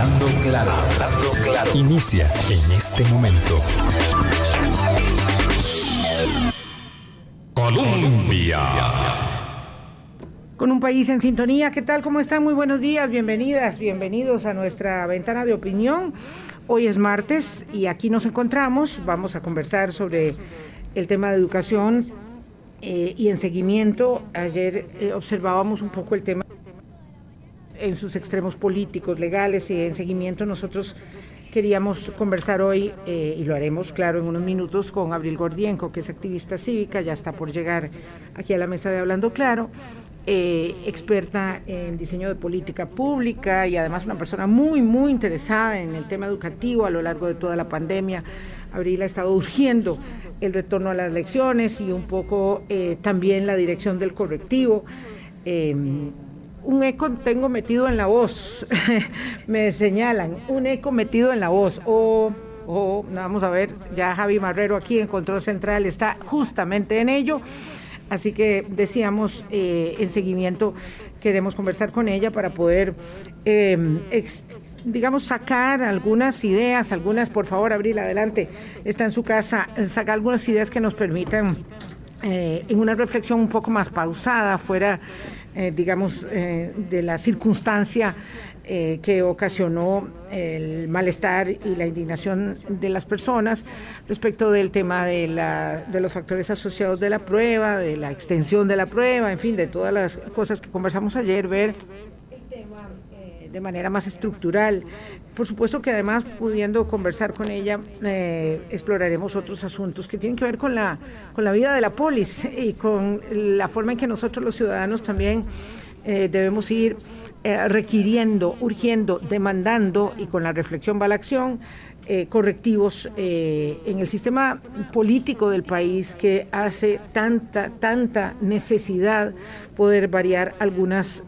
Hablando claro, hablando claro. Inicia en este momento. Colombia. Con un país en sintonía, ¿qué tal? ¿Cómo están? Muy buenos días, bienvenidas, bienvenidos a nuestra ventana de opinión. Hoy es martes y aquí nos encontramos. Vamos a conversar sobre el tema de educación eh, y en seguimiento. Ayer eh, observábamos un poco el tema en sus extremos políticos, legales y en seguimiento nosotros queríamos conversar hoy, eh, y lo haremos claro en unos minutos, con Abril Gordienco, que es activista cívica, ya está por llegar aquí a la mesa de Hablando Claro, eh, experta en diseño de política pública y además una persona muy, muy interesada en el tema educativo a lo largo de toda la pandemia. Abril ha estado urgiendo el retorno a las lecciones y un poco eh, también la dirección del correctivo un eco tengo metido en la voz, me señalan, un eco metido en la voz. O, o, vamos a ver, ya Javi Marrero aquí en Control Central está justamente en ello. Así que decíamos, eh, en seguimiento, queremos conversar con ella para poder, em, digamos, sacar algunas ideas, algunas, por favor, Abril, adelante, está en su casa, sacar algunas ideas que nos permitan, eh, en una reflexión un poco más pausada, fuera eh, digamos, eh, de la circunstancia eh, que ocasionó el malestar y la indignación de las personas respecto del tema de, la, de los factores asociados de la prueba, de la extensión de la prueba, en fin, de todas las cosas que conversamos ayer, ver de manera más estructural. Por supuesto que además pudiendo conversar con ella, eh, exploraremos otros asuntos que tienen que ver con la, con la vida de la polis y con la forma en que nosotros los ciudadanos también eh, debemos ir eh, requiriendo, urgiendo, demandando y con la reflexión va la acción. correctivos en el sistema político del país que hace tanta, tanta necesidad poder variar algunas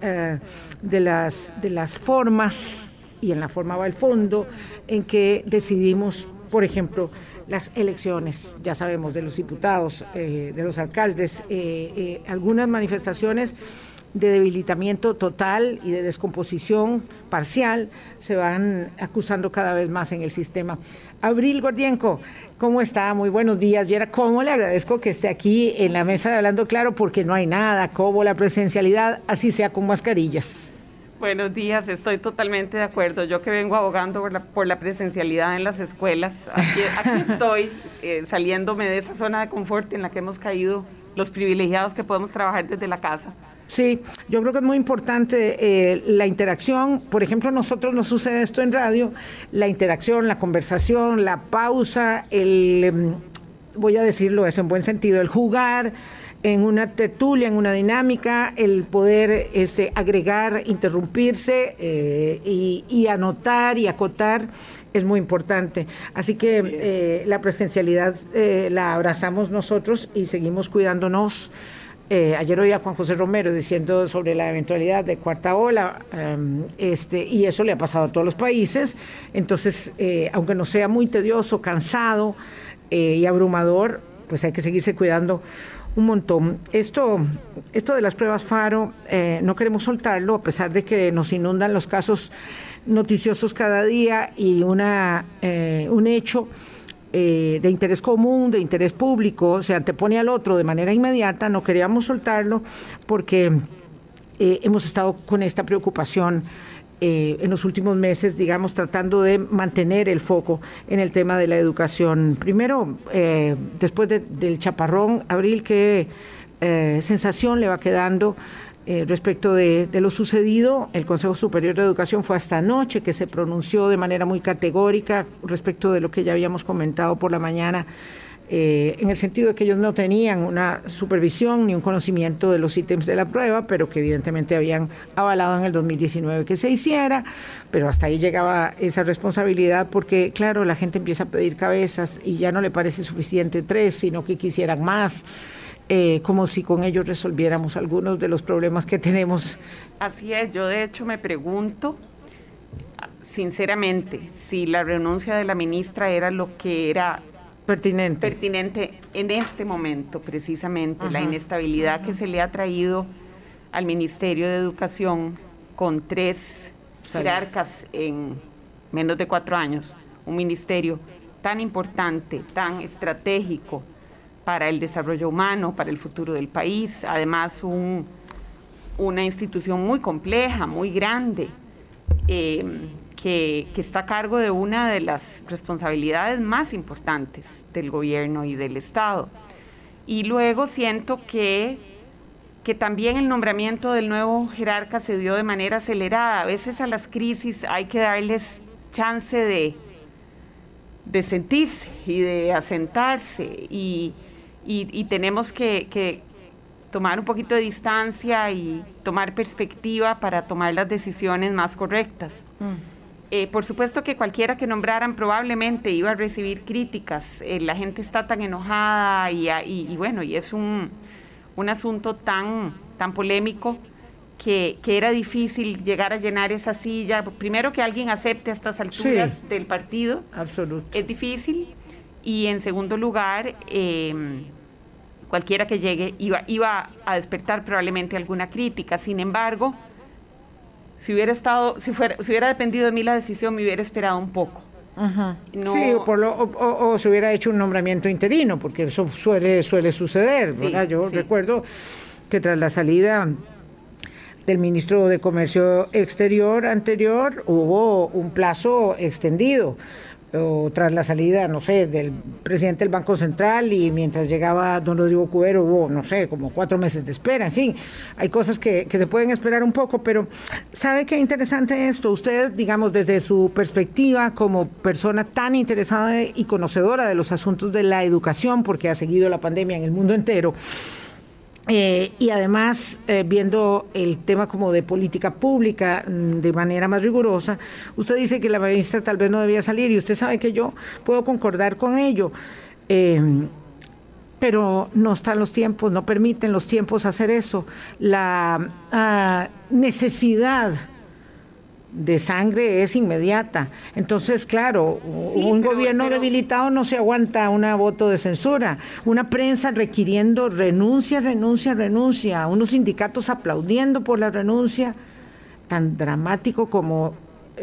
de las, de las formas, y en la forma va el fondo, en que decidimos, por ejemplo, las elecciones, ya sabemos, de los diputados, eh, de los alcaldes, eh, eh, algunas manifestaciones de debilitamiento total y de descomposición parcial se van acusando cada vez más en el sistema. Abril Gordienco, ¿cómo está? Muy buenos días. Viera cómo le agradezco que esté aquí en la mesa de Hablando Claro, porque no hay nada como la presencialidad, así sea con mascarillas. Buenos días, estoy totalmente de acuerdo. Yo que vengo abogando por la, presencialidad en las escuelas, aquí, estoy eh, saliéndome de esa zona de confort en la que hemos caído los privilegiados que podemos trabajar desde la casa. Sí, yo creo que es muy importante eh, la interacción. Por ejemplo, a nosotros nos sucede esto en radio, la interacción, la conversación, la pausa, el, em, voy a decirlo, es en buen sentido, el jugar en una tertulia, en una dinámica, el poder este, agregar, interrumpirse eh, y, anotar y acotar es muy importante. Así que eh, la presencialidad eh, la abrazamos nosotros y seguimos cuidándonos. ayer oí a Juan José Romero diciendo sobre la eventualidad de cuarta ola, em, este, y eso le ha pasado a todos los países. Entonces, aunque no sea muy tedioso, cansado y abrumador, pues hay que seguirse cuidando un montón. Esto, esto de las pruebas FARO, eh, no queremos soltarlo, a pesar de que nos inundan los casos noticiosos cada día y una, eh, un hecho eh, de interés común, de interés público, se antepone al otro de manera inmediata, no queríamos soltarlo porque hemos estado con esta preocupación eh, en los últimos meses, digamos, tratando de mantener el foco en el tema de la educación. Primero, eh, después del chaparrón, Abril, ¿qué eh, sensación le va quedando? respecto de, de, lo sucedido, el Consejo Superior de Educación fue hasta anoche que se pronunció de manera muy categórica respecto de lo que ya habíamos comentado por la mañana eh, en el sentido de que ellos no tenían una supervisión ni un conocimiento de los ítems de la prueba, pero que evidentemente habían avalado en el 2019 que se hiciera, pero hasta ahí llegaba esa responsabilidad porque, claro, la gente empieza a pedir cabezas y ya no le parece suficiente tres, sino que quisieran más. Eh, como si con ellos resolviéramos algunos de los problemas que tenemos. Así es, yo de hecho me pregunto, sinceramente, si la renuncia de la ministra era lo que era pertinente. pertinente en este momento, precisamente, la inestabilidad que se le ha traído al Ministerio de Educación con tres jerarcas en menos de cuatro años, un ministerio tan importante, tan estratégico para el desarrollo humano, para el futuro del país, además una institución muy compleja, muy grande, eh, que, está a cargo de una de las responsabilidades más importantes del gobierno y del Estado. Y luego siento que, que también el nombramiento del nuevo jerarca se dio de manera acelerada. A veces a las crisis hay que darles chance de, de sentirse y de asentarse y, y, tenemos que, que, tomar un poquito de distancia y tomar perspectiva para tomar las decisiones más correctas. Mm. Eh, por supuesto que cualquiera que nombraran probablemente iba a recibir críticas. Eh, la gente está tan enojada y, y, bueno, y es un, un asunto tan, tan polémico que, que, era difícil llegar a llenar esa silla. Primero que alguien acepte a estas alturas del partido. Absoluto. Es difícil. Y en segundo lugar, em, cualquiera que llegue iba, iba a despertar probablemente alguna crítica. Sin embargo, si hubiera estado, si fuera, si hubiera dependido de mí la decisión, me hubiera esperado un poco. sí, o, por lo, o, se hubiera hecho un nombramiento interino, porque eso suele, suele suceder, ¿verdad? Yo recuerdo que tras la salida del ministro de Comercio Exterior anterior hubo un plazo extendido o tras la salida, no sé, del presidente del Banco Central y mientras llegaba don Rodrigo Cubero hubo, no sé, como cuatro meses de espera. Fin, hay cosas que, que se pueden esperar un poco, pero ¿sabe qué interesante esto? Usted, digamos, desde su perspectiva como persona tan interesada y conocedora de los asuntos de la educación, porque ha seguido la pandemia en el mundo entero, eh, y además, eh, viendo el tema como de política pública mm, de manera más rigurosa, usted dice que la ministra tal vez no debía salir y usted sabe que yo puedo concordar con ello. Em, pero no están los tiempos, no permiten los tiempos hacer eso. La ah, necesidad de sangre es inmediata. Entonces, claro, un gobierno debilitado no se aguanta una voto de censura. Una prensa requiriendo renuncia, renuncia, renuncia. Unos sindicatos aplaudiendo por la renuncia. Tan dramático como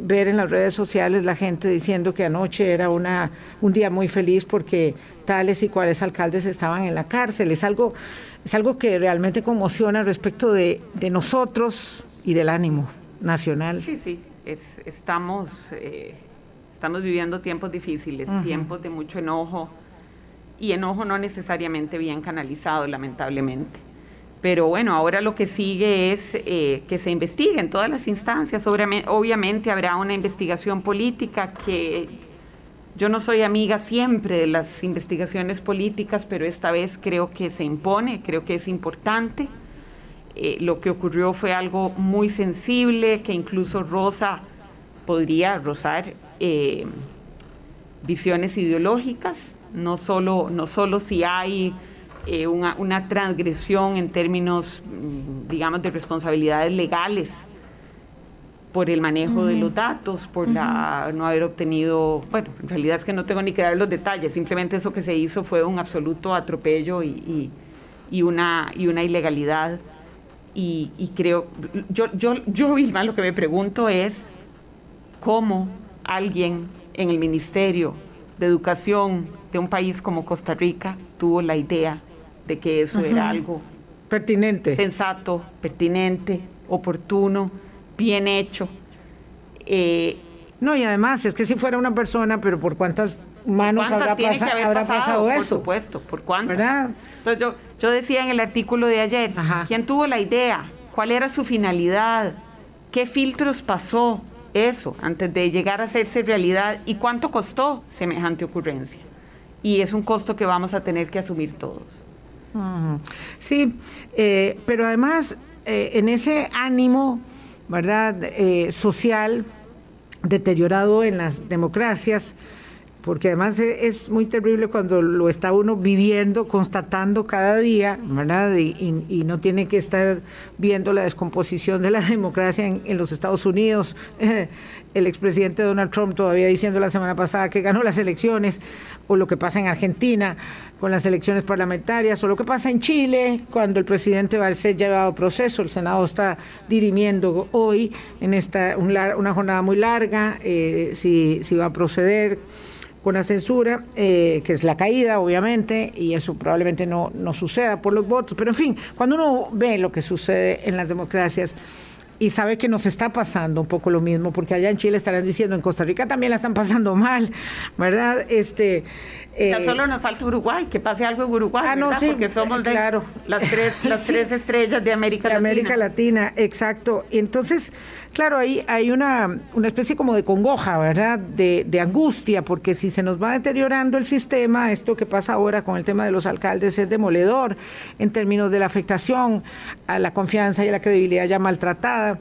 ver en las redes sociales la gente diciendo que anoche era una, un día muy feliz porque tales y cuales alcaldes estaban en la cárcel. Es algo, es algo que realmente conmociona respecto de, de nosotros y del ánimo nacional. Sí, sí, es, estamos, eh, estamos viviendo tiempos difíciles, tiempos de mucho enojo y enojo no necesariamente bien canalizado, lamentablemente. Pero bueno, ahora lo que sigue es eh, que se investigue en todas las instancias. obviamente habrá una investigación política que yo no soy amiga siempre de las investigaciones políticas, pero esta vez creo que se impone, creo que es importante. Eh, lo que ocurrió fue algo muy sensible, que incluso rosa podría rozar eh, visiones ideológicas, no solo, no solo si hay eh, una, transgresión en términos, mm, digamos, de responsabilidades legales por el manejo de los datos, por la, no haber obtenido, bueno, en realidad es que no tengo ni que dar los detalles, simplemente eso que se hizo fue un absoluto atropello y, y una, y una ilegalidad y, creo, yo, yo, yo, Vilma, lo que me pregunto es cómo alguien en el Ministerio de Educación de un país como Costa Rica tuvo la idea de que eso era algo pertinente, sensato, pertinente, oportuno, bien hecho. Eh, no, y además es que si fuera una persona, pero por cuántas manos habrá, pasado, eso. Por supuesto, por cuántas. ¿Verdad? Entonces yo, yo decía en el artículo de ayer, ¿quién tuvo la idea? ¿Cuál era su finalidad? ¿Qué filtros pasó eso antes de llegar a hacerse realidad? ¿Y cuánto costó semejante ocurrencia? Y es un costo que vamos a tener que asumir todos. Sí, eh, pero además eh, en ese ánimo, ¿verdad?, eh, social deteriorado en las democracias, porque además e, es muy terrible cuando lo está uno viviendo, constatando cada día, ¿verdad? Y, no tiene que estar viendo la descomposición de la democracia en, los Estados Unidos. el expresidente Donald Trump todavía diciendo la semana pasada que ganó las elecciones, o lo que pasa en Argentina con las elecciones parlamentarias, o lo que pasa en Chile cuando el presidente va a ser llevado a proceso. El Senado está dirimiendo hoy en esta una jornada muy larga eh, si, si va a proceder con la censura, eh, que es la caída, obviamente, y eso probablemente no, no suceda por los votos. Pero en fin, cuando uno ve lo que sucede en las democracias, y sabe que nos está pasando un poco lo mismo, porque allá en Chile estarán diciendo, en Costa Rica también la están pasando mal, ¿verdad? Este, ya eh, solo nos falta Uruguay, que pase algo en Uruguay, ah, no, sí, porque somos de claro. las tres, las tres estrellas de América Latina. América Latina, exacto. Entonces, claro, ahí hay una, una especie como de congoja, ¿verdad? De, de angustia, porque si se nos va deteriorando el sistema, esto que pasa ahora con el tema de los alcaldes es demoledor en términos de la afectación a la confianza y a la credibilidad ya maltratada.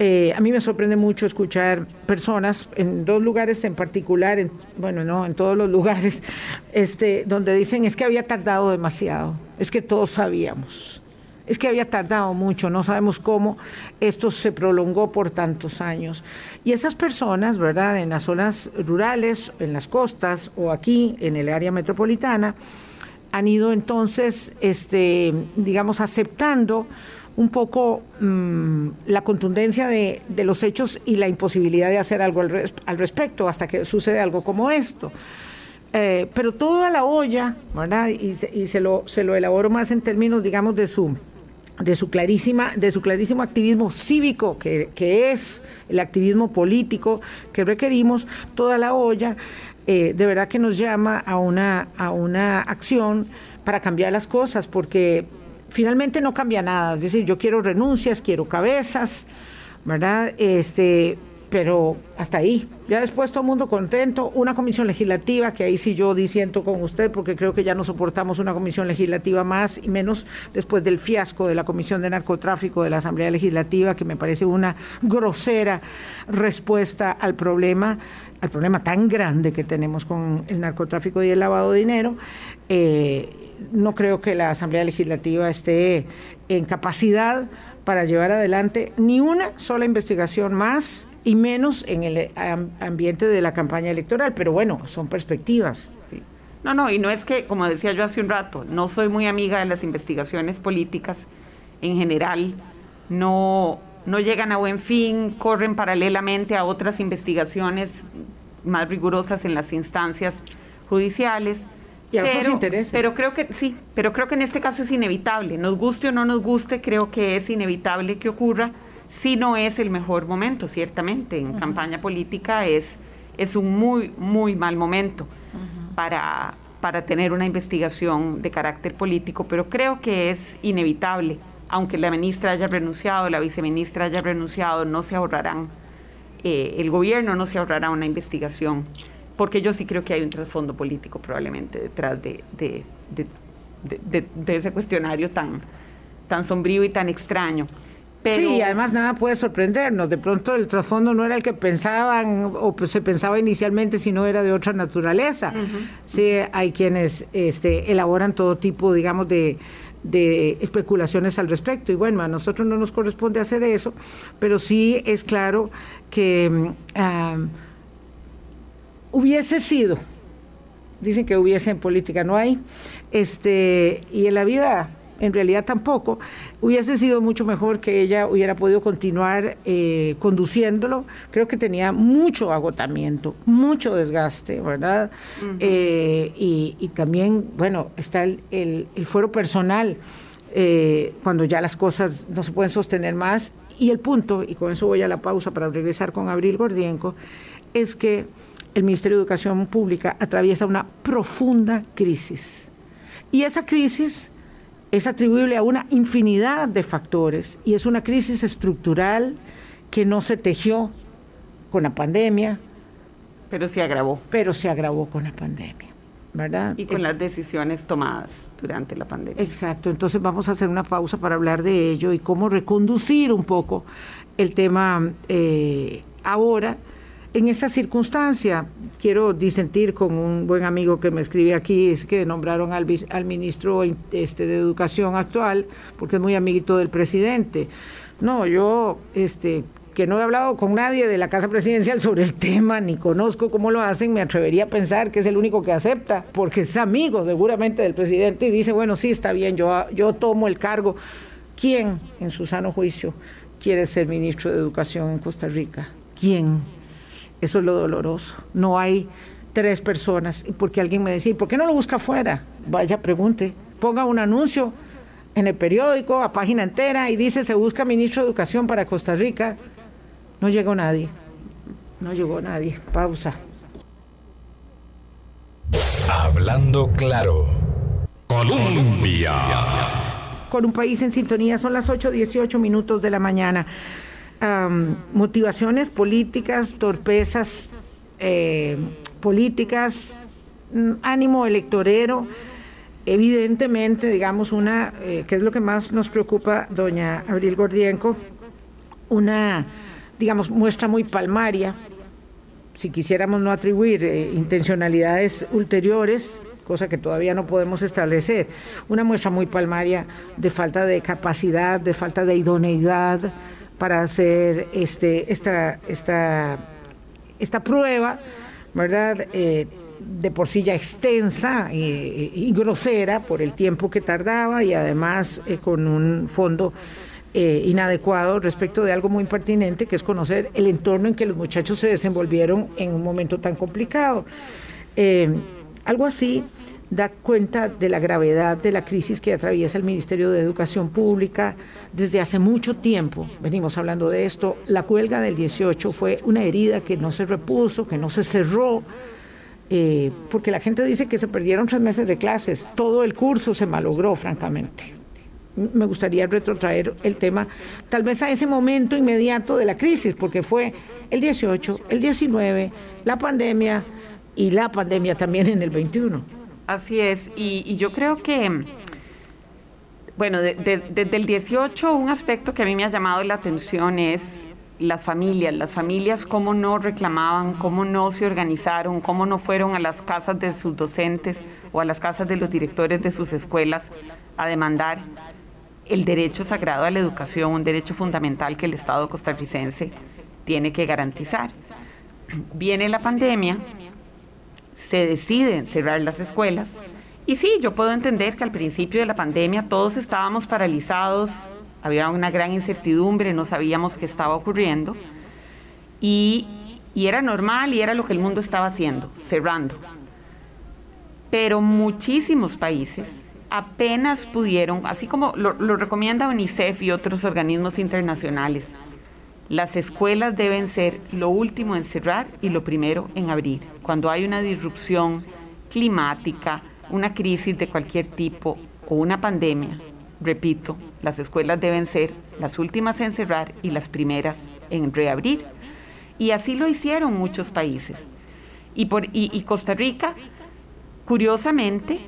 Eh, a mí me sorprende mucho escuchar personas en dos lugares en particular, en, bueno, no, en todos los lugares, este, donde dicen es que había tardado demasiado, es que todos sabíamos, es que había tardado mucho, no sabemos cómo esto se prolongó por tantos años. Y esas personas, ¿verdad?, en las zonas rurales, en las costas o aquí en el área metropolitana, han ido entonces, este, digamos, aceptando un poco mm, la contundencia de, los hechos y la imposibilidad de hacer algo al, respecto hasta que sucede algo como esto. Eh, pero toda la olla, ¿verdad? Y, se, lo, se lo elaboro más en términos, digamos, de su de su clarísima, de su clarísimo activismo cívico, que, es el activismo político que requerimos, toda la olla, eh, de verdad que nos llama a una, a una acción para cambiar las cosas, porque finalmente no cambia nada. Es decir, yo quiero renuncias, quiero cabezas, ¿verdad? Este, pero hasta ahí. Ya después todo el mundo contento. Una comisión legislativa, que ahí sí yo disiento con usted, porque creo que ya no soportamos una comisión legislativa más, y menos después del fiasco de la Comisión de Narcotráfico de la Asamblea Legislativa, que me parece una grosera respuesta al problema, al problema tan grande que tenemos con el narcotráfico y el lavado de dinero. Eh, no creo que la Asamblea Legislativa esté en capacidad para llevar adelante ni una sola investigación más y menos en el ambiente de la campaña electoral, pero bueno, son perspectivas. No, no, y no es que, como decía yo hace un rato, no soy muy amiga de las investigaciones políticas en general, no, no llegan a buen fin, corren paralelamente a otras investigaciones más rigurosas en las instancias judiciales pero, Pero creo que sí, pero creo que en este caso es inevitable. Nos guste o no nos guste, creo que es inevitable que ocurra. Si no es el mejor momento, ciertamente. En campaña política es, es un muy, muy mal momento para, para tener una investigación de carácter político, pero creo que es inevitable. Aunque la ministra haya renunciado, la viceministra haya renunciado, no se ahorrarán, eh, el gobierno no se ahorrará una investigación porque yo sí creo que hay un trasfondo político probablemente detrás de, ese cuestionario tan, tan sombrío y tan extraño. Pero... Sí, además nada puede sorprendernos. De pronto el trasfondo no era el que pensaban o se pensaba inicialmente, sino era de otra naturaleza. Sí, hay quienes este, elaboran todo tipo, digamos, de, especulaciones al respecto. Y bueno, a nosotros no nos corresponde hacer eso, pero sí es claro que... Mm, ah, hubiese sido, dicen que hubiese en política, no hay, este, y en la vida en realidad tampoco, hubiese sido mucho mejor que ella hubiera podido continuar eh, conduciéndolo. Creo que tenía mucho agotamiento, mucho desgaste, ¿verdad? Eh, y, también, bueno, está el, fuero personal, eh, cuando ya las cosas no se pueden sostener más. Y el punto, y con eso voy a la pausa para regresar con Abril Gordienco, es que el Ministerio de Educación Pública atraviesa una profunda crisis. Y esa crisis es atribuible a una infinidad de factores y es una crisis estructural que no se tejió con la pandemia. Pero se agravó. Pero se agravó con la pandemia, ¿verdad? Y con las decisiones tomadas durante la pandemia. Exacto, entonces vamos a hacer una pausa para hablar de ello y cómo reconducir un poco el tema eh, ahora en esa circunstancia, quiero disentir con un buen amigo que me escribe aquí, es que nombraron al, al ministro este, de Educación actual, porque es muy amiguito del presidente. No, yo este, que no he hablado con nadie de la Casa Presidencial sobre el tema, ni conozco cómo lo hacen, me atrevería a pensar que es el único que acepta, porque es amigo seguramente del presidente y dice, bueno, sí, está bien, yo, yo tomo el cargo. ¿Quién, en su sano juicio, quiere ser ministro de Educación en Costa Rica? ¿Quién? Eso es lo doloroso. No hay tres personas. Porque alguien me decía, ¿por qué no lo busca afuera? Vaya, pregunte. Ponga un anuncio en el periódico, a página entera, y dice, se busca ministro de Educación para Costa Rica. No llegó nadie. No llegó nadie. Pausa. Hablando claro. Colombia. Con un país en sintonía, son las 8.18 minutos de la mañana motivaciones políticas, torpezas eh, políticas, mm, ánimo electorero. Evidentemente, digamos, una, eh, que es lo que más nos preocupa, doña Abril Gordienco, una, digamos, muestra muy palmaria, si quisiéramos no atribuir eh, intencionalidades ulteriores, cosa que todavía no podemos establecer, una muestra muy palmaria de falta de capacidad, de falta de idoneidad, para hacer este, esta, esta, esta prueba, ¿verdad? Eh, de por sí ya extensa y, grosera por el tiempo que tardaba y además eh, con un fondo eh, inadecuado respecto de algo muy pertinente que es conocer el entorno en que los muchachos se desenvolvieron en un momento tan complicado. algo así da cuenta de la gravedad de la crisis que atraviesa el Ministerio de Educación Pública desde hace mucho tiempo. Venimos hablando de esto. La huelga del 18 fue una herida que no se repuso, que no se cerró, eh, porque la gente dice que se perdieron tres meses de clases. Todo el curso se malogró, francamente. Me gustaría retrotraer el tema, tal vez a ese momento inmediato de la crisis, porque fue el 18, el 19, la pandemia y la pandemia también en el 21. Así es, y, yo creo que, bueno, desde el 18 un aspecto que a mí me ha llamado la atención es las familias, las familias cómo no reclamaban, cómo no se organizaron, cómo no fueron a las casas de sus docentes o a las casas de los directores de sus escuelas a demandar el derecho sagrado a la educación, un derecho fundamental que el Estado costarricense tiene que garantizar. Viene la pandemia, se deciden cerrar las escuelas. Y sí, yo puedo entender que al principio de la pandemia todos estábamos paralizados, había una gran incertidumbre, no sabíamos qué estaba ocurriendo. Y, era normal y era lo que el mundo estaba haciendo, cerrando. Pero muchísimos países apenas pudieron, así como lo, lo recomienda UNICEF y otros organismos internacionales, las escuelas deben ser lo último en cerrar y lo primero en abrir. Cuando hay una disrupción climática, una crisis de cualquier tipo o una pandemia, repito, las escuelas deben ser las últimas en cerrar y las primeras en reabrir. Y así lo hicieron muchos países. Y, por, y Costa Rica, curiosamente,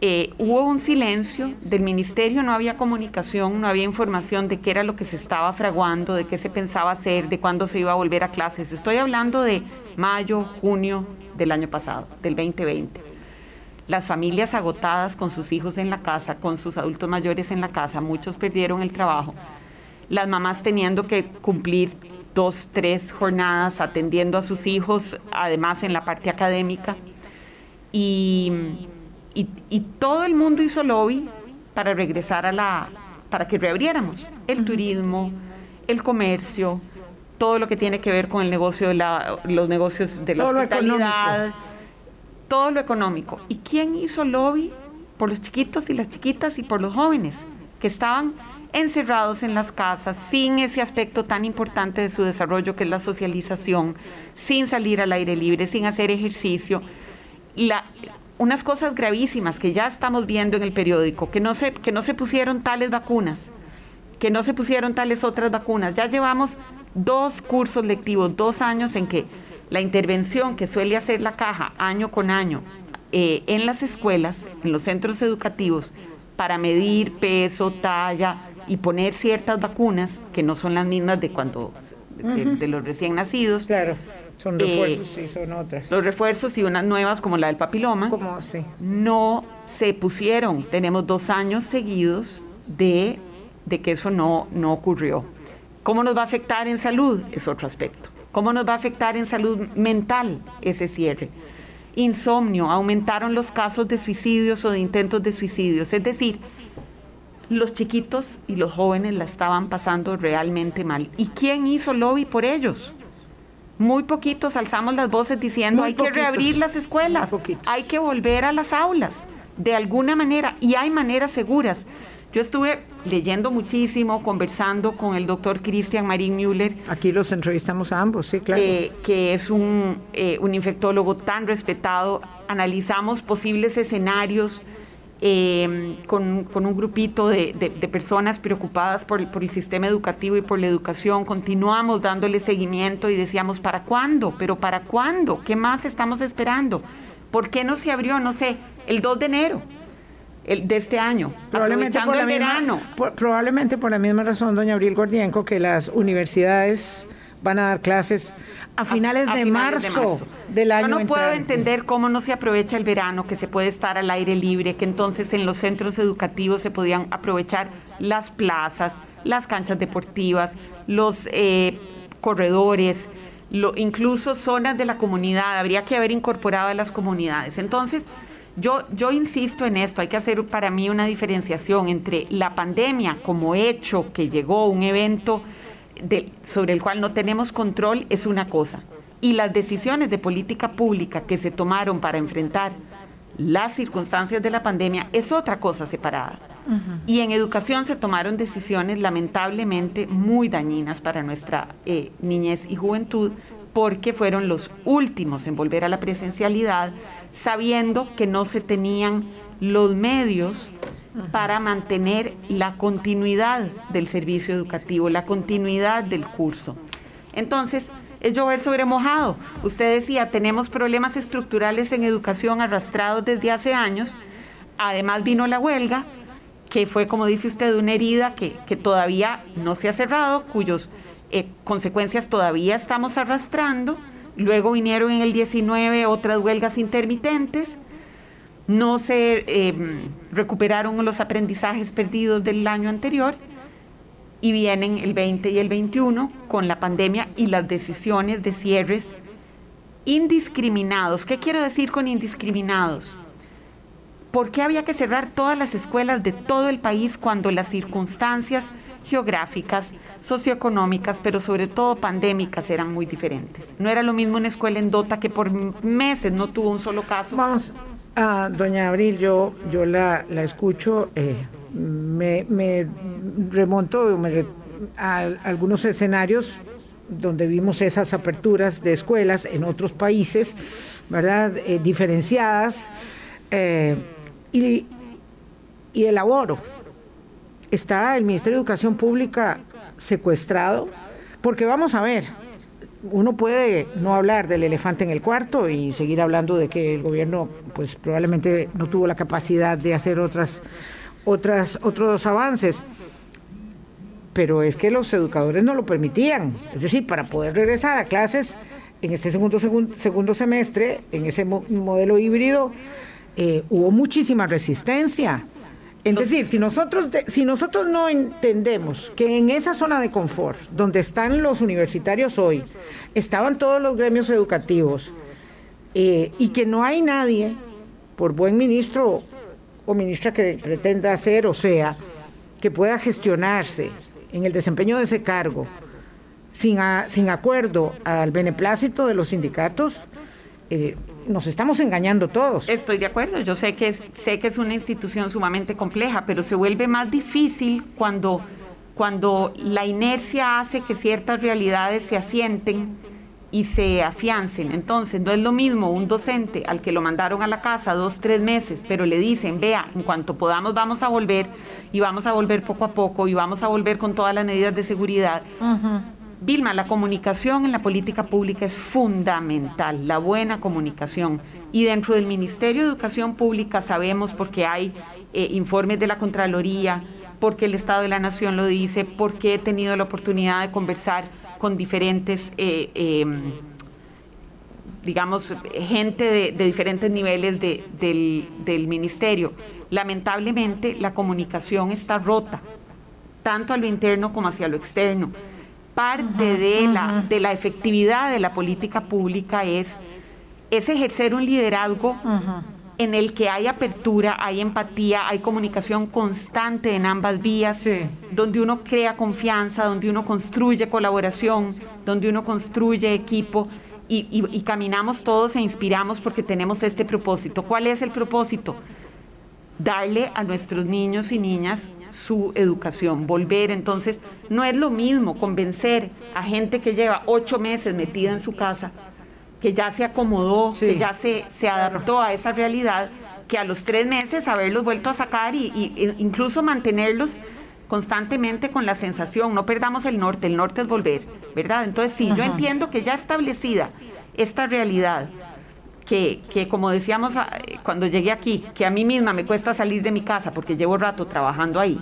eh, hubo un silencio del ministerio, no había comunicación, no había información de qué era lo que se estaba fraguando, de qué se pensaba hacer, de cuándo se iba a volver a clases. Estoy hablando de mayo, junio del año pasado, del 2020. Las familias agotadas con sus hijos en la casa, con sus adultos mayores en la casa, muchos perdieron el trabajo. Las mamás teniendo que cumplir dos, tres jornadas atendiendo a sus hijos, además en la parte académica. Y y, todo el mundo hizo lobby para regresar a la, para que reabriéramos el turismo, el comercio, todo lo que tiene que ver con el negocio de la, los negocios de la hospitalidad, todo lo económico. ¿Y quién hizo lobby por los chiquitos y las chiquitas y por los jóvenes que estaban encerrados en las casas, sin ese aspecto tan importante de su desarrollo que es la socialización, sin salir al aire libre, sin hacer ejercicio? La, unas cosas gravísimas que ya estamos viendo en el periódico, que no se, que no se pusieron tales vacunas, que no se pusieron tales otras vacunas. Ya llevamos dos cursos lectivos, dos años en que la intervención que suele hacer la caja año con año eh, en las escuelas, en los centros educativos, para medir peso, talla y poner ciertas vacunas, que no son las mismas de cuando de, los recién nacidos, Son refuerzos, sí, son otras. Los refuerzos y unas nuevas como la del papiloma. Como, sí. No se pusieron. Tenemos dos años seguidos de, de que eso no, no ocurrió. ¿Cómo nos va a afectar en salud? Es otro aspecto. ¿Cómo nos va a afectar en salud mental ese cierre? Insomnio, aumentaron los casos de suicidios o de intentos de suicidios. Es decir, los chiquitos y los jóvenes la estaban pasando realmente mal. ¿Y quién hizo lobby por ellos? Muy poquitos alzamos las voces diciendo Muy hay poquitos. que reabrir las escuelas, hay que volver a las aulas, de alguna manera, y hay maneras seguras. Yo estuve leyendo muchísimo, conversando con el doctor Christian Marín Müller, Aquí los entrevistamos a ambos, sí, claro. eh, que es un, eh, un infectólogo tan respetado. Analizamos posibles escenarios eh, con, con un grupito de, de- de personas preocupadas por, el- por el sistema educativo y por la educación. Continuamos dándole seguimiento y decíamos, ¿para cuándo? ¿Pero para cuándo? ¿Qué más estamos esperando? ¿Por qué no se abrió, no sé, el 2 de enero el, de este año? Probablemente por, la el misma, verano. por- probablemente por la misma razón, doña Abril Gordienco, que las universidades van a dar clases a finales, a de, finales marzo del año Yo no puedo entender cómo no se aprovecha el verano, que se puede estar al aire libre, que entonces en los centros educativos se podían aprovechar las plazas, las canchas deportivas, los eh, corredores, lo- incluso zonas de la comunidad. Habría que haber incorporado a las comunidades. Entonces, yo, yo insisto en esto, hay que hacer para mí una diferenciación entre la pandemia como hecho que llegó, un evento de- sobre el cual no tenemos control, es una cosa. Y las decisiones de política pública que se tomaron para enfrentar las circunstancias de la pandemia es otra cosa separada. Y en educación se tomaron decisiones lamentablemente muy dañinas para nuestra eh, niñez y juventud porque fueron los últimos en volver a la presencialidad, sabiendo que no se tenían los medios para mantener la continuidad del servicio educativo, la continuidad del curso. Entonces, es llover sobre mojado. Usted decía, tenemos problemas estructurales en educación arrastrados desde hace años. Además vino la huelga, que fue, como dice usted, una herida que, que todavía no se ha cerrado, cuyos eh, consecuencias todavía estamos arrastrando. Luego vinieron en el 19 otras huelgas intermitentes. No se eh, recuperaron los aprendizajes perdidos del año anterior y vienen el 20 y el 21 con la pandemia y las decisiones de cierres indiscriminados. ¿Qué quiero decir con indiscriminados? ¿Por qué había que cerrar todas las escuelas de todo el país cuando las circunstancias geográficas, socioeconómicas, pero sobre todo pandémicas eran muy diferentes? No era lo mismo una escuela en Dota que por meses no tuvo un solo caso. Vamos, a doña Abril, yo, yo la, la escucho, eh, me, me remonto a algunos escenarios donde vimos esas aperturas de escuelas en otros países, ¿verdad? Eh, diferenciadas. eh, y, y elaboro. ¿Está el Ministerio de Educación Pública secuestrado? Porque vamos a ver, uno puede no hablar del elefante en el cuarto y seguir hablando de que el gobierno pues probablemente no tuvo la capacidad de hacer otras otras otros avances. Pero es que los educadores no lo permitían. Es decir para poder regresar a clases en este segundo segun- segundo semestre en ese mo- modelo híbrido eh, hubo muchísima resistencia es decir, si nosotros, si nosotros no entendemos que en esa zona de confort, donde están los universitarios hoy, estaban todos los gremios educativos, eh, y que no hay nadie, por buen ministro o ministra que pretenda hacer o sea, que pueda gestionarse en el desempeño de ese cargo sin, a- sin acuerdo al beneplácito de los sindicatos, eh, nos estamos engañando todos. Estoy de acuerdo, yo sé que, es, sé que es una institución sumamente compleja, pero se vuelve más difícil cuando, cuando la inercia hace que ciertas realidades se asienten y se afiancen. Entonces, no es lo mismo un docente al que lo mandaron a la casa dos, tres meses, pero le dicen, vea, en cuanto podamos vamos a volver y vamos a volver poco a poco y vamos a volver con todas las medidas de seguridad. Vilma, la comunicación en la política pública es fundamental, la buena comunicación. Y dentro del Ministerio de Educación Pública sabemos porque hay eh, informes de la Contraloría, porque el Estado de la Nación lo dice, porque he tenido la oportunidad de conversar con diferentes eh, eh, digamos, gente de, diferentes niveles del ministerio. Lamentablemente la comunicación está rota, tanto a lo interno como hacia lo externo. Parte de, la, de la efectividad de la política pública es, es ejercer un liderazgo en el que hay apertura, hay empatía, hay comunicación constante en ambas vías, donde uno crea confianza, donde uno construye colaboración, donde uno construye equipo y, y caminamos todos e inspiramos porque tenemos este propósito. ¿Cuál es el propósito? darle a nuestros niños y niñas su educación, volver. Entonces, no es lo mismo convencer a gente que lleva ocho meses metida en su casa, que ya se acomodó, que ya se, se adaptó a esa realidad, que a los tres meses haberlos vuelto a sacar y, y incluso mantenerlos constantemente con la sensación, no perdamos el norte, el norte es volver, ¿verdad? Entonces, sí, yo entiendo que ya establecida esta realidad, que, que, como decíamos ah, cuando llegué aquí, que a mí misma me cuesta salir de mi casa porque llevo rato trabajando ahí,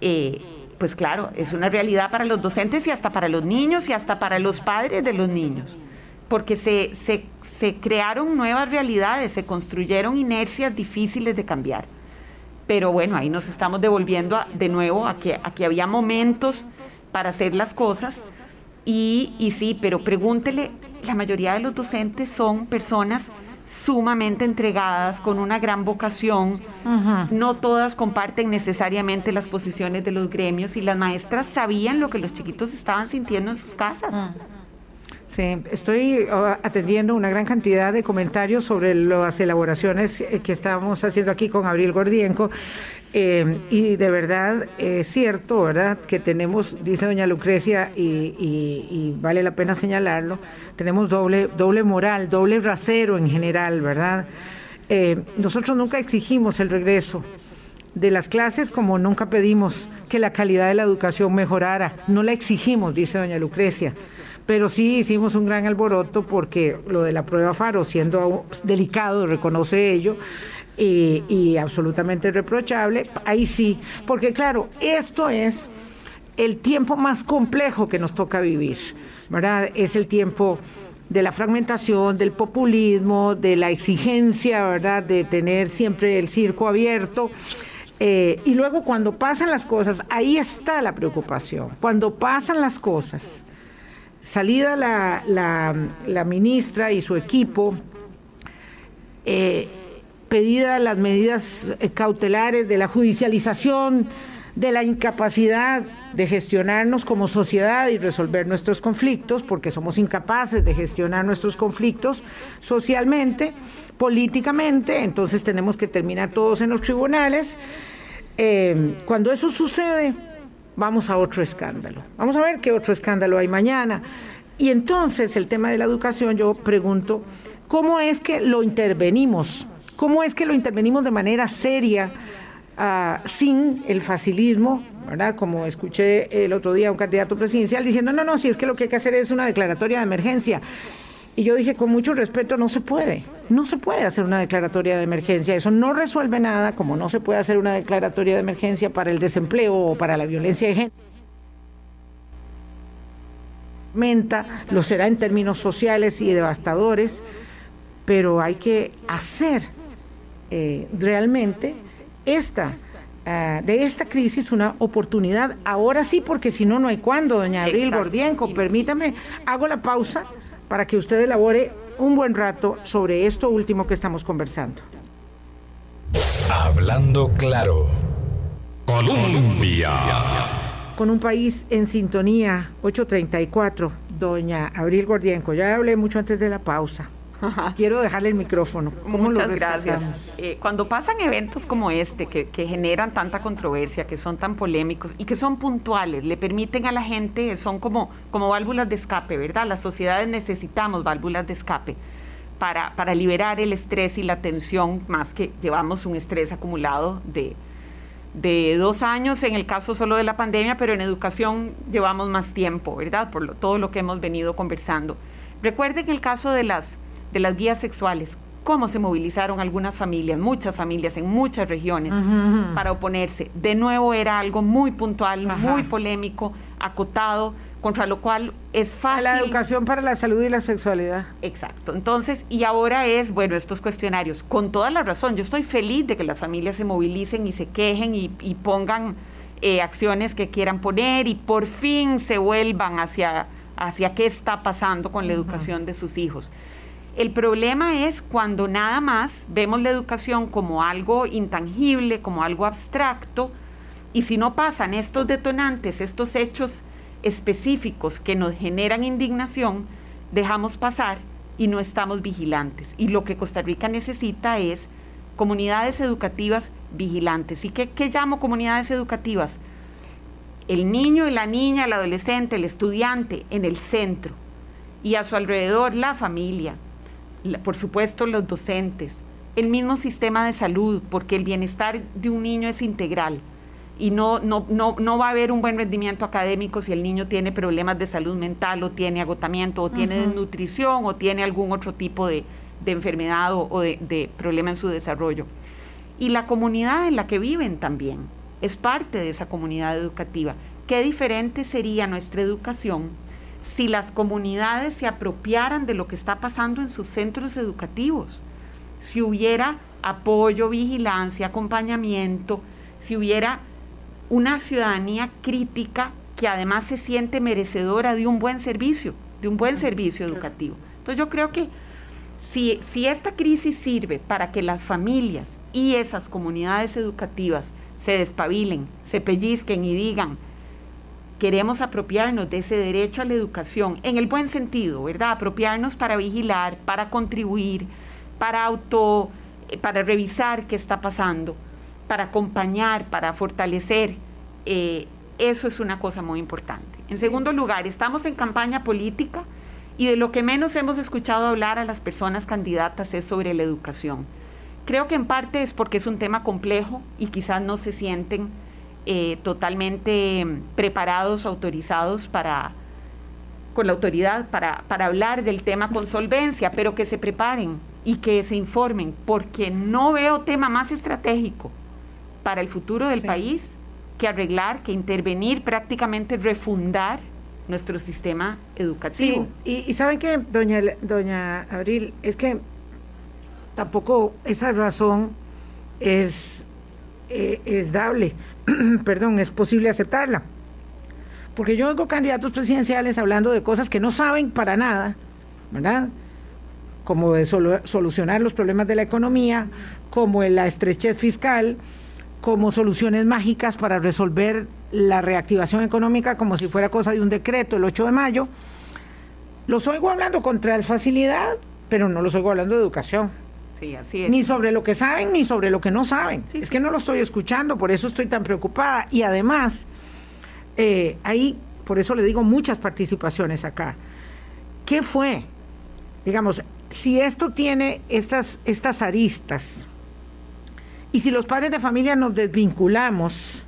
eh, pues claro, es una realidad para los docentes y hasta para los niños y hasta para los padres de los niños, porque se, se, se crearon nuevas realidades, se construyeron inercias difíciles de cambiar. Pero bueno, ahí nos estamos devolviendo de nuevo a que, a que había momentos para hacer las cosas y, y sí, pero pregúntele, la mayoría de los docentes son personas sumamente entregadas, con una gran vocación. No todas comparten necesariamente las posiciones de los gremios y las maestras sabían lo que los chiquitos estaban sintiendo en sus casas. Ah. Sí, estoy uh, atendiendo una gran cantidad de comentarios sobre las elaboraciones eh, que estábamos haciendo aquí con Abril Gordienco. Eh, y de verdad es cierto, ¿verdad? Que tenemos, dice doña Lucrecia, y, vale la pena señalarlo, tenemos doble, doble moral, doble rasero en general, ¿verdad? Eh, nosotros nunca exigimos el regreso de las clases como nunca pedimos que la calidad de la educación mejorara. No la exigimos, dice doña Lucrecia pero sí hicimos un gran alboroto porque lo de la prueba Faro, siendo delicado, reconoce ello, y, absolutamente reprochable, ahí sí, porque claro, esto es el tiempo más complejo que nos toca vivir, ¿verdad? Es el tiempo de la fragmentación, del populismo, de la exigencia, ¿verdad? De tener siempre el circo abierto. Eh, y luego cuando pasan las cosas, ahí está la preocupación. Cuando pasan las cosas, salida la, la, ministra y su equipo, eh, pedida las medidas eh, cautelares de la judicialización, de la incapacidad de gestionarnos como sociedad y resolver nuestros conflictos, porque somos incapaces de gestionar nuestros conflictos socialmente, políticamente, entonces tenemos que terminar todos en los tribunales. Eh, cuando eso sucede, vamos a otro escándalo. Vamos a ver qué otro escándalo hay mañana. Y entonces el tema de la educación, yo pregunto, ¿cómo es que lo intervenimos? ¿Cómo es que lo intervenimos de manera seria? Ah, sin el facilismo, ¿verdad? Como escuché el otro día un candidato presidencial diciendo, no, no, si es que lo que hay que hacer es una declaratoria de emergencia. Y yo dije, con mucho respeto, no se puede. No se puede hacer una declaratoria de emergencia. Eso no resuelve nada, como no se puede hacer una declaratoria de emergencia para el desempleo o para la violencia de género. Lo será en términos sociales y devastadores, pero hay que hacer eh, realmente esta ah, de esta crisis una oportunidad. Ahora sí, porque si no, no hay cuándo, doña Abril Gordienco. Permítame, hago la pausa para que usted elabore un buen rato sobre esto último que estamos conversando. Hablando claro. Colombia. Con un país en sintonía, 834, doña Abril Gordienco. Ya hablé mucho antes de la pausa. Quiero dejarle el micrófono. Muchas gracias. Eh, cuando pasan eventos como este, que, generan tanta controversia, que son tan polémicos y que son puntuales, le permiten a la gente, son como, como válvulas de escape, ¿verdad? Las sociedades necesitamos válvulas de escape. Para, para liberar el estrés y la tensión, más que llevamos un estrés acumulado de, de dos años en el caso solo de la pandemia, pero en educación llevamos más tiempo, ¿verdad? Por todo lo que hemos venido conversando. Recuerden el caso de las de las guías sexuales, cómo se movilizaron algunas familias, muchas familias en muchas regiones para oponerse. De nuevo era algo muy puntual, muy polémico, acotado, contra lo cual es fácil. La educación para la salud y la sexualidad. Exacto. Entonces, y ahora es, bueno, estos cuestionarios, con toda la razón, yo estoy feliz de que las familias se movilicen y se quejen y, pongan eh, acciones que quieran poner y por fin se vuelvan hacia, hacia qué está pasando con la educación de sus hijos. El problema es cuando nada más vemos la educación como algo intangible, como algo abstracto, y si no pasan estos detonantes, estos hechos específicos que nos generan indignación, dejamos pasar y no estamos vigilantes. Y lo que Costa Rica necesita es comunidades educativas vigilantes. ¿Y qué, llamo comunidades educativas? El niño y la niña, el adolescente, el estudiante en el centro y a su alrededor la familia, por supuesto los docentes, el mismo sistema de salud, porque el bienestar de un niño es integral y no, no, no, no va a haber un buen rendimiento académico si el niño tiene problemas de salud mental o tiene agotamiento o tiene desnutrición o tiene algún otro tipo de, enfermedad o, de, de, problema en su desarrollo. Y la comunidad en la que viven también es parte de esa comunidad educativa. Qué diferente sería nuestra educación si las comunidades se apropiaran de lo que está pasando en sus centros educativos, si hubiera apoyo, vigilancia, acompañamiento, si hubiera una ciudadanía crítica que además se siente merecedora de un buen servicio, de un buen servicio educativo. Entonces yo creo que si, si esta crisis sirve para que las familias y esas comunidades educativas se despabilen, se pellizquen y digan, queremos apropiarnos de ese derecho a la educación, en el buen sentido, ¿verdad? Apropiarnos para vigilar, para contribuir, para auto, eh, para revisar qué está pasando para acompañar, para fortalecer, eh, eso es una cosa muy importante. En segundo lugar, estamos en campaña política y de lo que menos hemos escuchado hablar a las personas candidatas es sobre la educación. Creo que en parte es porque es un tema complejo y quizás no se sienten eh, totalmente preparados, autorizados para, con la autoridad para, para hablar del tema con solvencia, pero que se preparen y que se informen, porque no veo tema más estratégico para el futuro del país que arreglar, que intervenir, prácticamente refundar nuestro sistema educativo. Sí, y, saben que, doña, doña Abril, es que tampoco esa razón es, eh, es dable, perdón, es posible aceptarla. Porque yo oigo candidatos presidenciales hablando de cosas que no saben para nada, ¿verdad? Como de solucionar los problemas de la economía, como la estrechez fiscal, como soluciones mágicas para resolver la reactivación económica como si fuera cosa de un decreto el 8 de mayo. Los oigo hablando con tal facilidad, pero no los oigo hablando de educación. Sí, así es. Ni sobre lo que saben ni sobre lo que no saben. es que no lo estoy escuchando, por eso estoy tan preocupada. Y además, eh, ahí, por eso le digo muchas participaciones acá. ¿Qué fue? Digamos, si esto tiene estas, estas aristas, y si los padres de familia nos desvinculamos,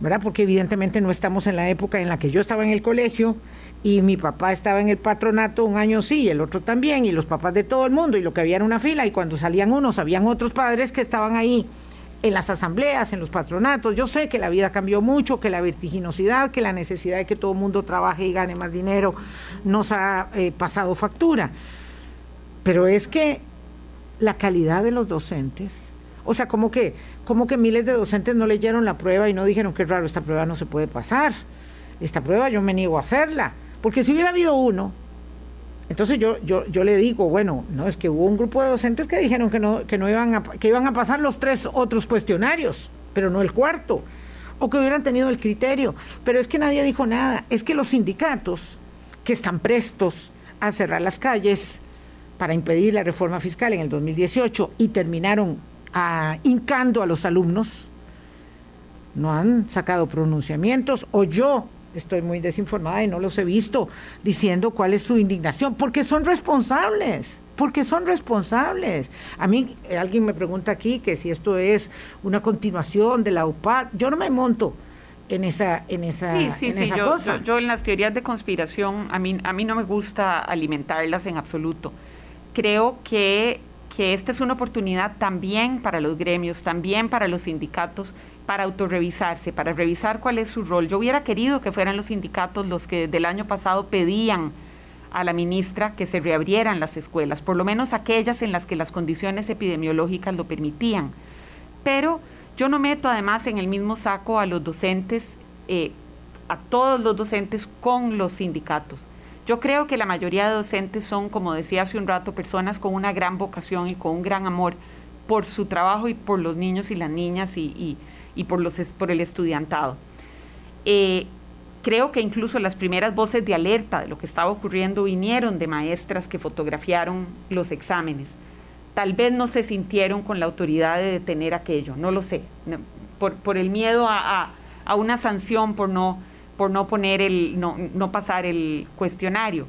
¿verdad? Porque evidentemente no estamos en la época en la que yo estaba en el colegio y mi papá estaba en el patronato un año sí y el otro también, y los papás de todo el mundo, y lo que había era una fila, y cuando salían unos, habían otros padres que estaban ahí en las asambleas, en los patronatos. Yo sé que la vida cambió mucho, que la vertiginosidad, que la necesidad de que todo el mundo trabaje y gane más dinero nos ha eh, pasado factura. Pero es que la calidad de los docentes o sea, como que, como que miles de docentes no leyeron la prueba y no dijeron que raro, esta prueba no se puede pasar. Esta prueba yo me niego a hacerla. Porque si hubiera habido uno, entonces yo, yo, yo le digo, bueno, no, es que hubo un grupo de docentes que dijeron que no, que no iban a, que iban a pasar los tres otros cuestionarios, pero no el cuarto. O que hubieran tenido el criterio. Pero es que nadie dijo nada. Es que los sindicatos que están prestos a cerrar las calles para impedir la reforma fiscal en el 2018 y terminaron a, hincando a los alumnos, no han sacado pronunciamientos, o yo estoy muy desinformada y no los he visto diciendo cuál es su indignación, porque son responsables, porque son responsables. A mí alguien me pregunta aquí que si esto es una continuación de la UPAD, yo no me monto en esa en esa, yo, cosa. Yo, yo, en las teorías de conspiración a mí a mí no me gusta alimentarlas en absoluto. Creo que que esta es una oportunidad también para los gremios, también para los sindicatos, para autorrevisarse, para revisar cuál es su rol. Yo hubiera querido que fueran los sindicatos los que del año pasado pedían a la ministra que se reabrieran las escuelas, por lo menos aquellas en las que las condiciones epidemiológicas lo permitían. Pero yo no meto además en el mismo saco a los docentes, eh, a todos los docentes con los sindicatos. Yo creo que la mayoría de docentes son, como decía hace un rato, personas con una gran vocación y con un gran amor por su trabajo y por los niños y las niñas y, por, los, por el estudiantado. Eh, creo que incluso las primeras voces de alerta de lo que estaba ocurriendo vinieron de maestras que fotografiaron los exámenes. Tal vez no se sintieron con la autoridad de detener aquello, no lo sé, por, el miedo a, una sanción por no, por no, poner el, no, no pasar el cuestionario.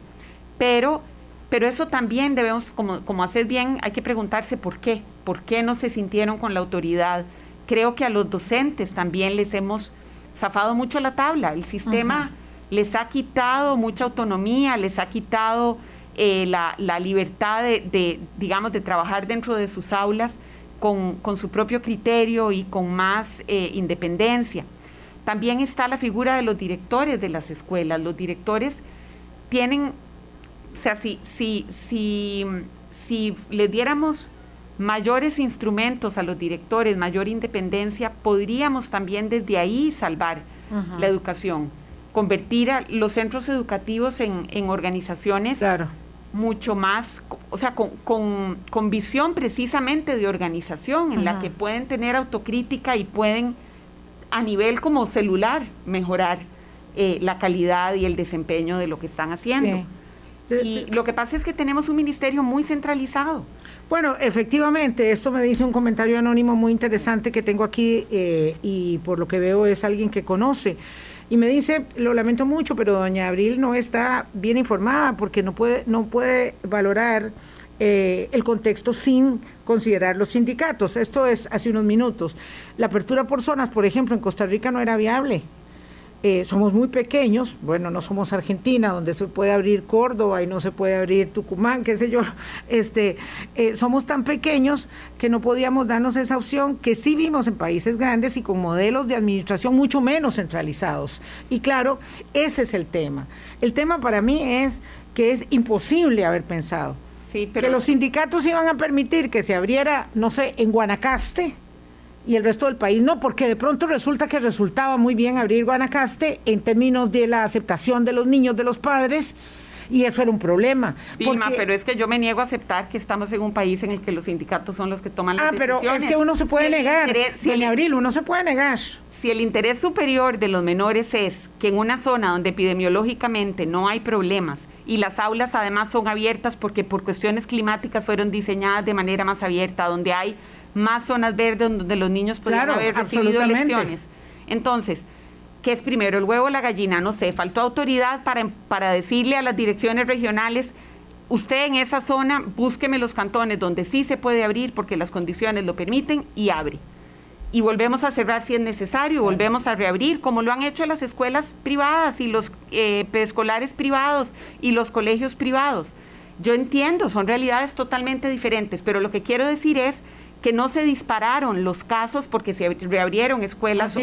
Pero, pero eso también debemos, como, como hacer bien, hay que preguntarse por qué, por qué no se sintieron con la autoridad. Creo que a los docentes también les hemos zafado mucho la tabla. El sistema les ha quitado mucha autonomía, les ha quitado eh, la, libertad de, digamos, de trabajar dentro de sus aulas con, su propio criterio y con más eh, independencia. También está la figura de los directores de las escuelas. Los directores tienen, o sea, si, si, si, si les diéramos mayores instrumentos a los directores, mayor independencia, podríamos también desde ahí salvar la educación, convertir a los centros educativos en, organizaciones mucho más, o sea, con, visión precisamente de organización, en la que pueden tener autocrítica y pueden a nivel como celular mejorar eh, la calidad y el desempeño de lo que están haciendo. Y lo que pasa es que tenemos un ministerio muy centralizado. Bueno, efectivamente, esto me dice un comentario anónimo muy interesante que tengo aquí eh, y por lo que veo es alguien que conoce. Y me dice, lo lamento mucho, pero doña Abril no está bien informada porque no puede, no puede valorar eh, el contexto sin considerar los sindicatos. Esto es hace unos minutos. La apertura por zonas, por ejemplo, en Costa Rica no era viable. Eh, somos muy pequeños, bueno, no somos Argentina, donde se puede abrir Córdoba y no se puede abrir Tucumán, qué sé yo, este, eh, somos tan pequeños que no podíamos darnos esa opción que sí vimos en países grandes y con modelos de administración mucho menos centralizados. Y claro, ese es el tema. El tema para mí es que es imposible haber pensado que los sindicatos iban a permitir que se abriera, no sé, en Guanacaste, y el resto del país no, porque de pronto resulta que resultaba muy bien abrir Guanacaste en términos de la aceptación de los niños, de los padres, y eso era un problema. Vilma, pero es que yo me niego a aceptar que estamos en un país en el que los sindicatos son los que toman las decisiones. Ah, pero es que uno se puede negar. si en abril uno se puede negar. Si el interés superior de los menores es que en una zona donde epidemiológicamente no hay problemas y las aulas además son abiertas porque por cuestiones climáticas fueron diseñadas de manera más abierta, donde hay más zonas verdes donde los niños podrían haber recibido lecciones. Entonces, ¿qué es primero, el huevo o la gallina? No sé, faltó autoridad para, para decirle a las direcciones regionales, usted en esa zona búsqueme los cantones donde sí se puede abrir porque las condiciones lo permiten y abre. Y volvemos a cerrar si es necesario, volvemos a reabrir, como lo han hecho las escuelas privadas y los eh, preescolares privados y los colegios privados. Yo entiendo, son realidades totalmente diferentes, pero lo que quiero decir es que no se dispararon los casos porque se reabrieron escuelas o,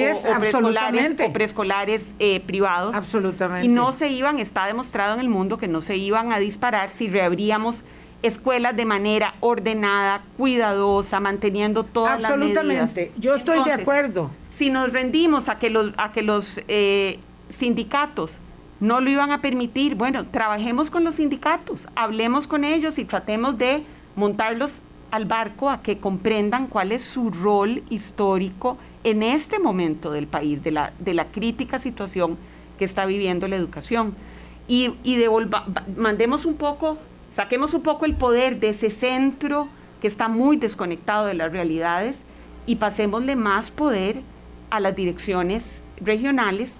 preescolares, eh, privados. Absolutamente. Y no se iban, está demostrado en el mundo que no se iban a disparar si reabríamos escuelas de manera ordenada, cuidadosa, manteniendo todas las medidas. Absolutamente, yo estoy de acuerdo. Si nos rendimos a que los, a que los eh, sindicatos no lo iban a permitir, bueno, trabajemos con los sindicatos, hablemos con ellos y tratemos de montarlos al barco a que comprendan cuál es su rol histórico en este momento del país, de la, de la crítica situación que está viviendo la educación. Y, y mandemos un poco, saquemos un poco el poder de ese centro que está muy desconectado de las realidades y pasémosle más poder a las direcciones regionales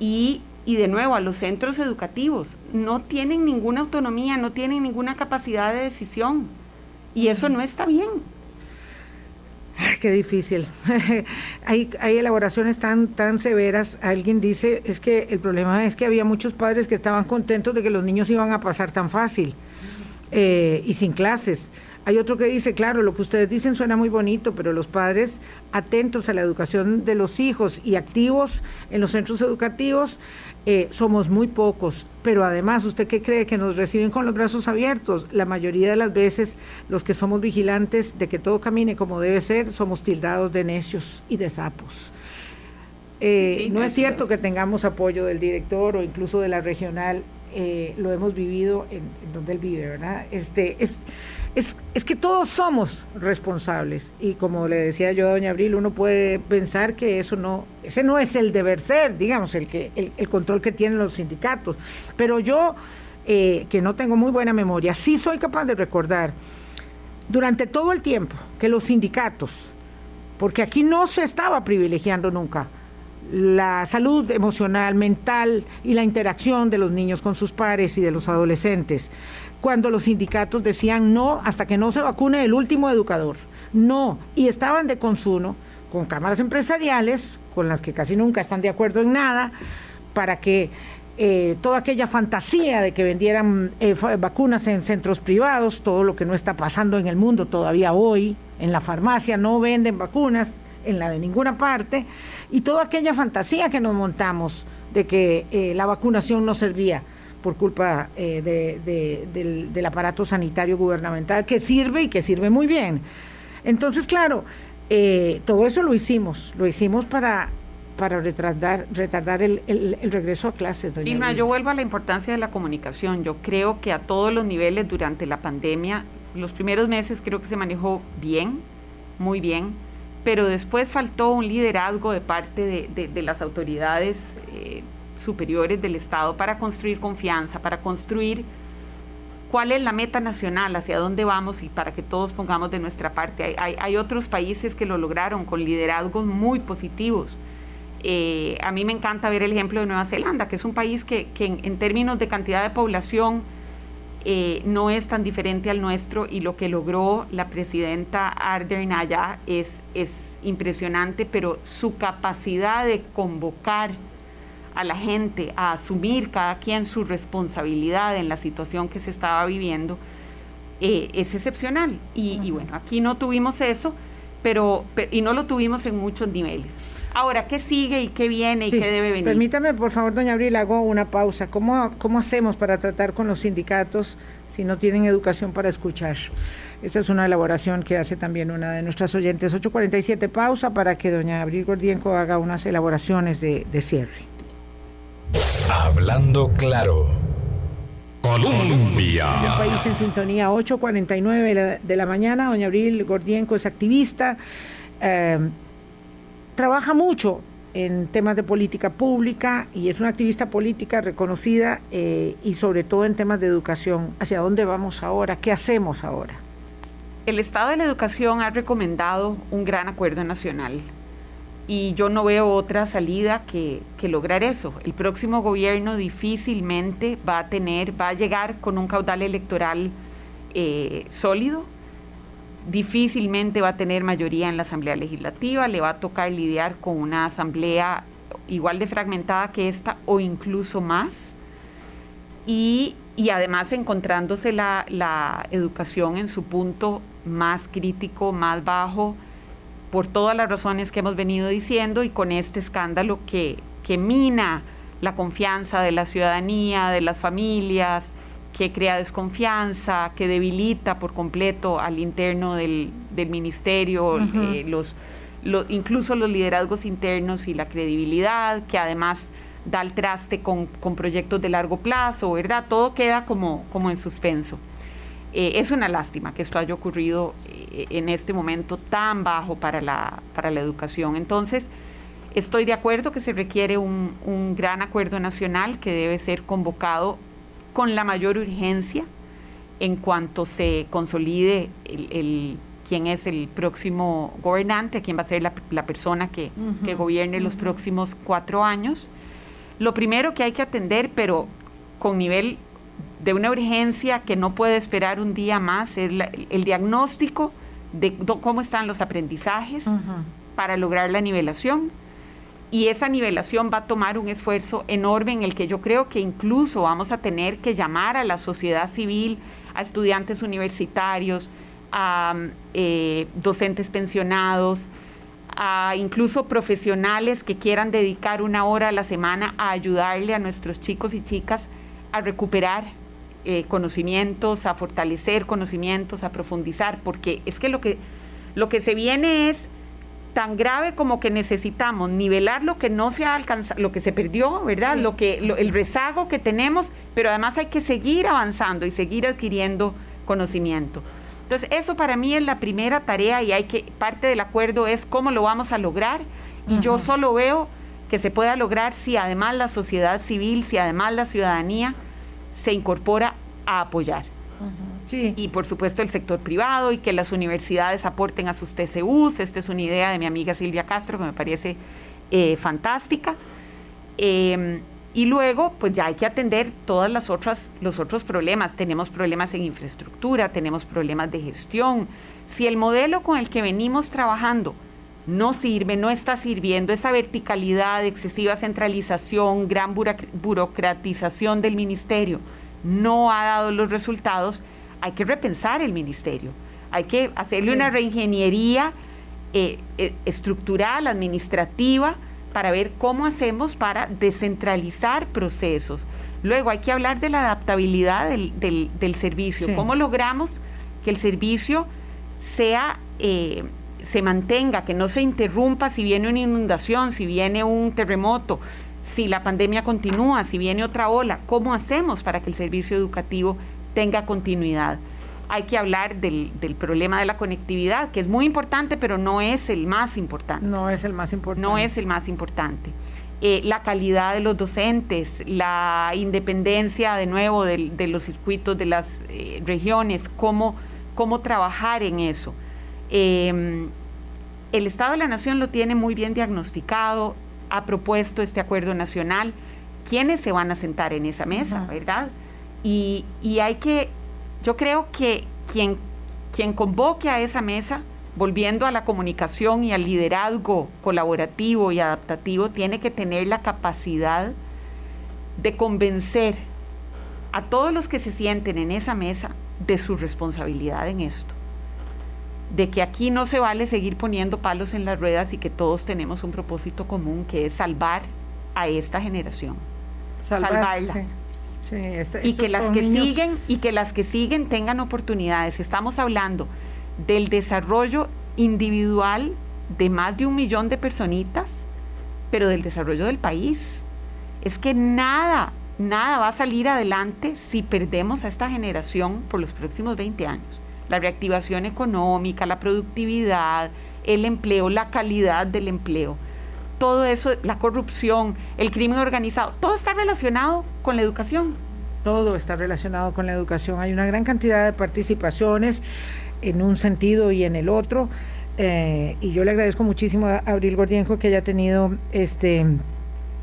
y, y de nuevo a los centros educativos. No tienen ninguna autonomía, no tienen ninguna capacidad de decisión y eso no está bien. Qué difícil. hay, hay elaboraciones tan, tan severas. Alguien dice, es que el problema es que había muchos padres que estaban contentos de que los niños iban a pasar tan fácil. eh, y sin clases. Hay otro que dice, claro, lo que ustedes dicen suena muy bonito, pero los padres atentos a la educación de los hijos y activos en los centros educativos eh, somos muy pocos. Pero además, ¿usted qué cree? Que nos reciben con los brazos abiertos. La mayoría de las veces los que somos vigilantes de que todo camine como debe ser, somos tildados de necios y de sapos. Eh, no es cierto que tengamos apoyo del director o incluso de la regional, eh, lo hemos vivido en, en donde él vive, ¿verdad? Este, es, es, que todos somos responsables y como le decía yo a doña Abril, uno puede pensar que eso no, ese no es el deber ser, digamos, el, que, el, control que tienen los sindicatos. Pero yo, eh, que no tengo muy buena memoria, sí soy capaz de recordar durante todo el tiempo que los sindicatos, porque aquí no se estaba privilegiando nunca, la salud emocional, mental y la interacción de los niños con sus pares y de los adolescentes cuando los sindicatos decían no hasta que no se vacune el último educador. No, y estaban de consumo con cámaras empresariales, con las que casi nunca están de acuerdo en nada, para que eh, toda aquella fantasía de que vendieran eh, vacunas en centros privados, todo lo que no está pasando en el mundo todavía hoy, en la farmacia no venden vacunas, en la de ninguna parte, y toda aquella fantasía que nos montamos de que eh, la vacunación no servía por culpa eh, del, aparato sanitario gubernamental que sirve y que sirve muy bien. Entonces, claro, eh, todo eso lo hicimos, lo hicimos para, para retardar, retardar el, regreso a clases. Doña Irma, yo vuelvo a la importancia de la comunicación. Yo creo que a todos los niveles durante la pandemia, los primeros meses creo que se manejó bien, muy bien, pero después faltó un liderazgo de parte de, las autoridades. Eh, superiores del Estado para construir confianza, para construir cuál es la meta nacional, hacia dónde vamos y para que todos pongamos de nuestra parte. Hay, otros países que lo lograron con liderazgos muy positivos. Eh, a mí me encanta ver el ejemplo de Nueva Zelanda, que es un país que, en, términos de cantidad de población eh, no es tan diferente al nuestro y lo que logró la presidenta Ardern allá es, es impresionante, pero su capacidad de convocar a la gente a asumir cada quien su responsabilidad en la situación que se estaba viviendo, eh, es excepcional. Y, bueno, aquí no tuvimos eso, pero, y no lo tuvimos en muchos niveles. Ahora, ¿qué sigue y qué viene y qué debe venir? Permítame, por favor, doña Abril, hago una pausa. ¿Cómo, ¿Cómo hacemos para tratar con los sindicatos si no tienen educación para escuchar? Esta es una elaboración que hace también una de nuestras oyentes. 8.47, pausa para que doña Abril Gordienco haga unas elaboraciones de, de cierre. Hablando claro. Colombia. El país en sintonía 8.49 de la mañana. Doña Abril Gordienco es activista. Eh, trabaja mucho en temas de política pública y es una activista política reconocida eh, y sobre todo en temas de educación. ¿Hacia dónde vamos ahora? ¿Qué hacemos ahora? El Estado de la Educación ha recomendado un gran acuerdo nacional y yo no veo otra salida que, lograr eso. El próximo gobierno difícilmente va a tener, va a llegar con un caudal electoral eh, sólido, difícilmente va a tener mayoría en la Asamblea Legislativa, le va a tocar lidiar con una asamblea igual de fragmentada que esta o incluso más. Y, además encontrándose la, la educación en su punto más crítico, más bajo, por todas las razones que hemos venido diciendo y con este escándalo que, que mina la confianza de la ciudadanía, de las familias, que crea desconfianza, que debilita por completo al interno del, ministerio, eh, los, incluso los liderazgos internos y la credibilidad, que además da el traste con, con, proyectos de largo plazo, ¿verdad? Todo queda como, como en suspenso. Eh, es una lástima que esto haya ocurrido eh, en este momento tan bajo para la, para la educación. Entonces, estoy de acuerdo que se requiere un, un gran acuerdo nacional que debe ser convocado con la mayor urgencia en cuanto se consolide el, quién es el próximo gobernante, quién va a ser la, la persona que, que gobierne los próximos cuatro años. Lo primero que hay que atender, pero con nivel de una urgencia que no puede esperar un día más, es el diagnóstico de cómo están los aprendizajes para lograr la nivelación. Y esa nivelación va a tomar un esfuerzo enorme en el que yo creo que incluso vamos a tener que llamar a la sociedad civil a estudiantes universitarios, a eh, docentes pensionados, a incluso profesionales que quieran dedicar una hora a la semana a ayudarle a nuestros chicos y chicas a recuperar eh, conocimientos, a fortalecer conocimientos, a profundizar, porque es que lo que, lo que se viene es tan grave como que necesitamos nivelar lo que no se ha alcanzado, lo que se perdió, ¿verdad? Lo que, el rezago que tenemos, pero además hay que seguir avanzando y seguir adquiriendo conocimiento. Entonces, eso para mí es la primera tarea y hay que, parte del acuerdo es cómo lo vamos a lograr. Y yo solo veo que se pueda lograr si además la sociedad civil, si además la ciudadanía se incorpora a apoyar. Y por supuesto el sector privado y que las universidades aporten a sus TCUs. Esta es una idea de mi amiga Silvia Castro que me parece eh, fantástica. Em, y luego, pues ya hay que atender todos las otras, los otros problemas. Tenemos problemas en infraestructura, tenemos problemas de gestión. Si el modelo con el que venimos trabajando no sirve, no está sirviendo, esa verticalidad, excesiva centralización, gran burocratización del ministerio, no ha dado los resultados, hay que repensar el ministerio, hay que hacerle una reingeniería eh, eh, estructural, administrativa, para ver cómo hacemos para descentralizar procesos. Luego hay que hablar de la adaptabilidad del, servicio, cómo logramos que el servicio sea, eh, se mantenga, que no se interrumpa si viene una inundación, si viene un terremoto, si la pandemia continúa, si viene otra ola, ¿cómo hacemos para que el servicio educativo tenga continuidad? hay que hablar del, problema de la conectividad, que es muy importante, pero no es el más importante. No es el más importante. No es el más importante. Eh, la calidad de los docentes, la independencia de nuevo de, los circuitos de las eh, regiones, cómo, cómo trabajar en eso. Em, el Estado de la Nación lo tiene muy bien diagnosticado, ha propuesto este acuerdo nacional, quiénes se van a sentar en esa mesa, ¿verdad? Y, y hay que yo creo que quien, quien convoque a esa mesa, volviendo a la comunicación y al liderazgo colaborativo y adaptativo, tiene que tener la capacidad de convencer a todos los que se sienten en esa mesa de su responsabilidad en esto. De que aquí no se vale seguir poniendo palos en las ruedas y que todos tenemos un propósito común que es salvar a esta generación. salvarla y que las que siguen y que las que siguen tengan oportunidades. Estamos hablando del desarrollo individual de más de un millón de personitas, pero del desarrollo del país. Es que nada, nada va a salir adelante si perdemos a esta generación por los próximos 20 años. La reactivación económica, la productividad, el empleo, la calidad del empleo todo eso, la corrupción, el crimen organizado, todo está relacionado con la educación. Todo está relacionado con la educación. Hay una gran cantidad de participaciones en un sentido y en el otro. Eh, y yo le agradezco muchísimo a Abril Gordienjo que haya tenido este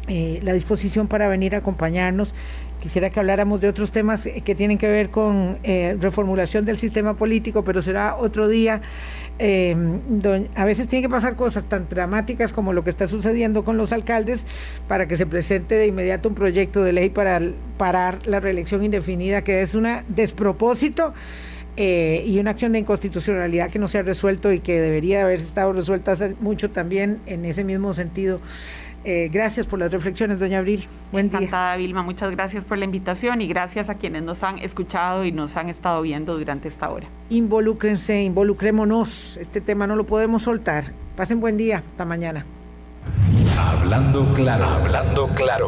eh, la disposición para venir a acompañarnos. Quisiera que habláramos de otros temas que tienen que ver con eh, reformulación del sistema político, pero será otro día. Eh, a veces tiene que pasar cosas tan dramáticas como lo que está sucediendo con los alcaldes para que se presente de inmediato un proyecto de ley para parar la reelección indefinida, que es un despropósito. Eh, y una acción de inconstitucionalidad que no se ha resuelto y que debería haber estado resuelta hace mucho también en ese mismo sentido. Eh, gracias por las reflexiones, doña Abril. Buen Encantada, Vilma. Muchas gracias por la invitación y gracias a quienes nos han escuchado y nos han estado viendo durante esta hora. Involúcrense, involucrémonos. Este tema no lo podemos soltar. Pasen buen día. Hasta mañana. Hablando claro, hablando claro.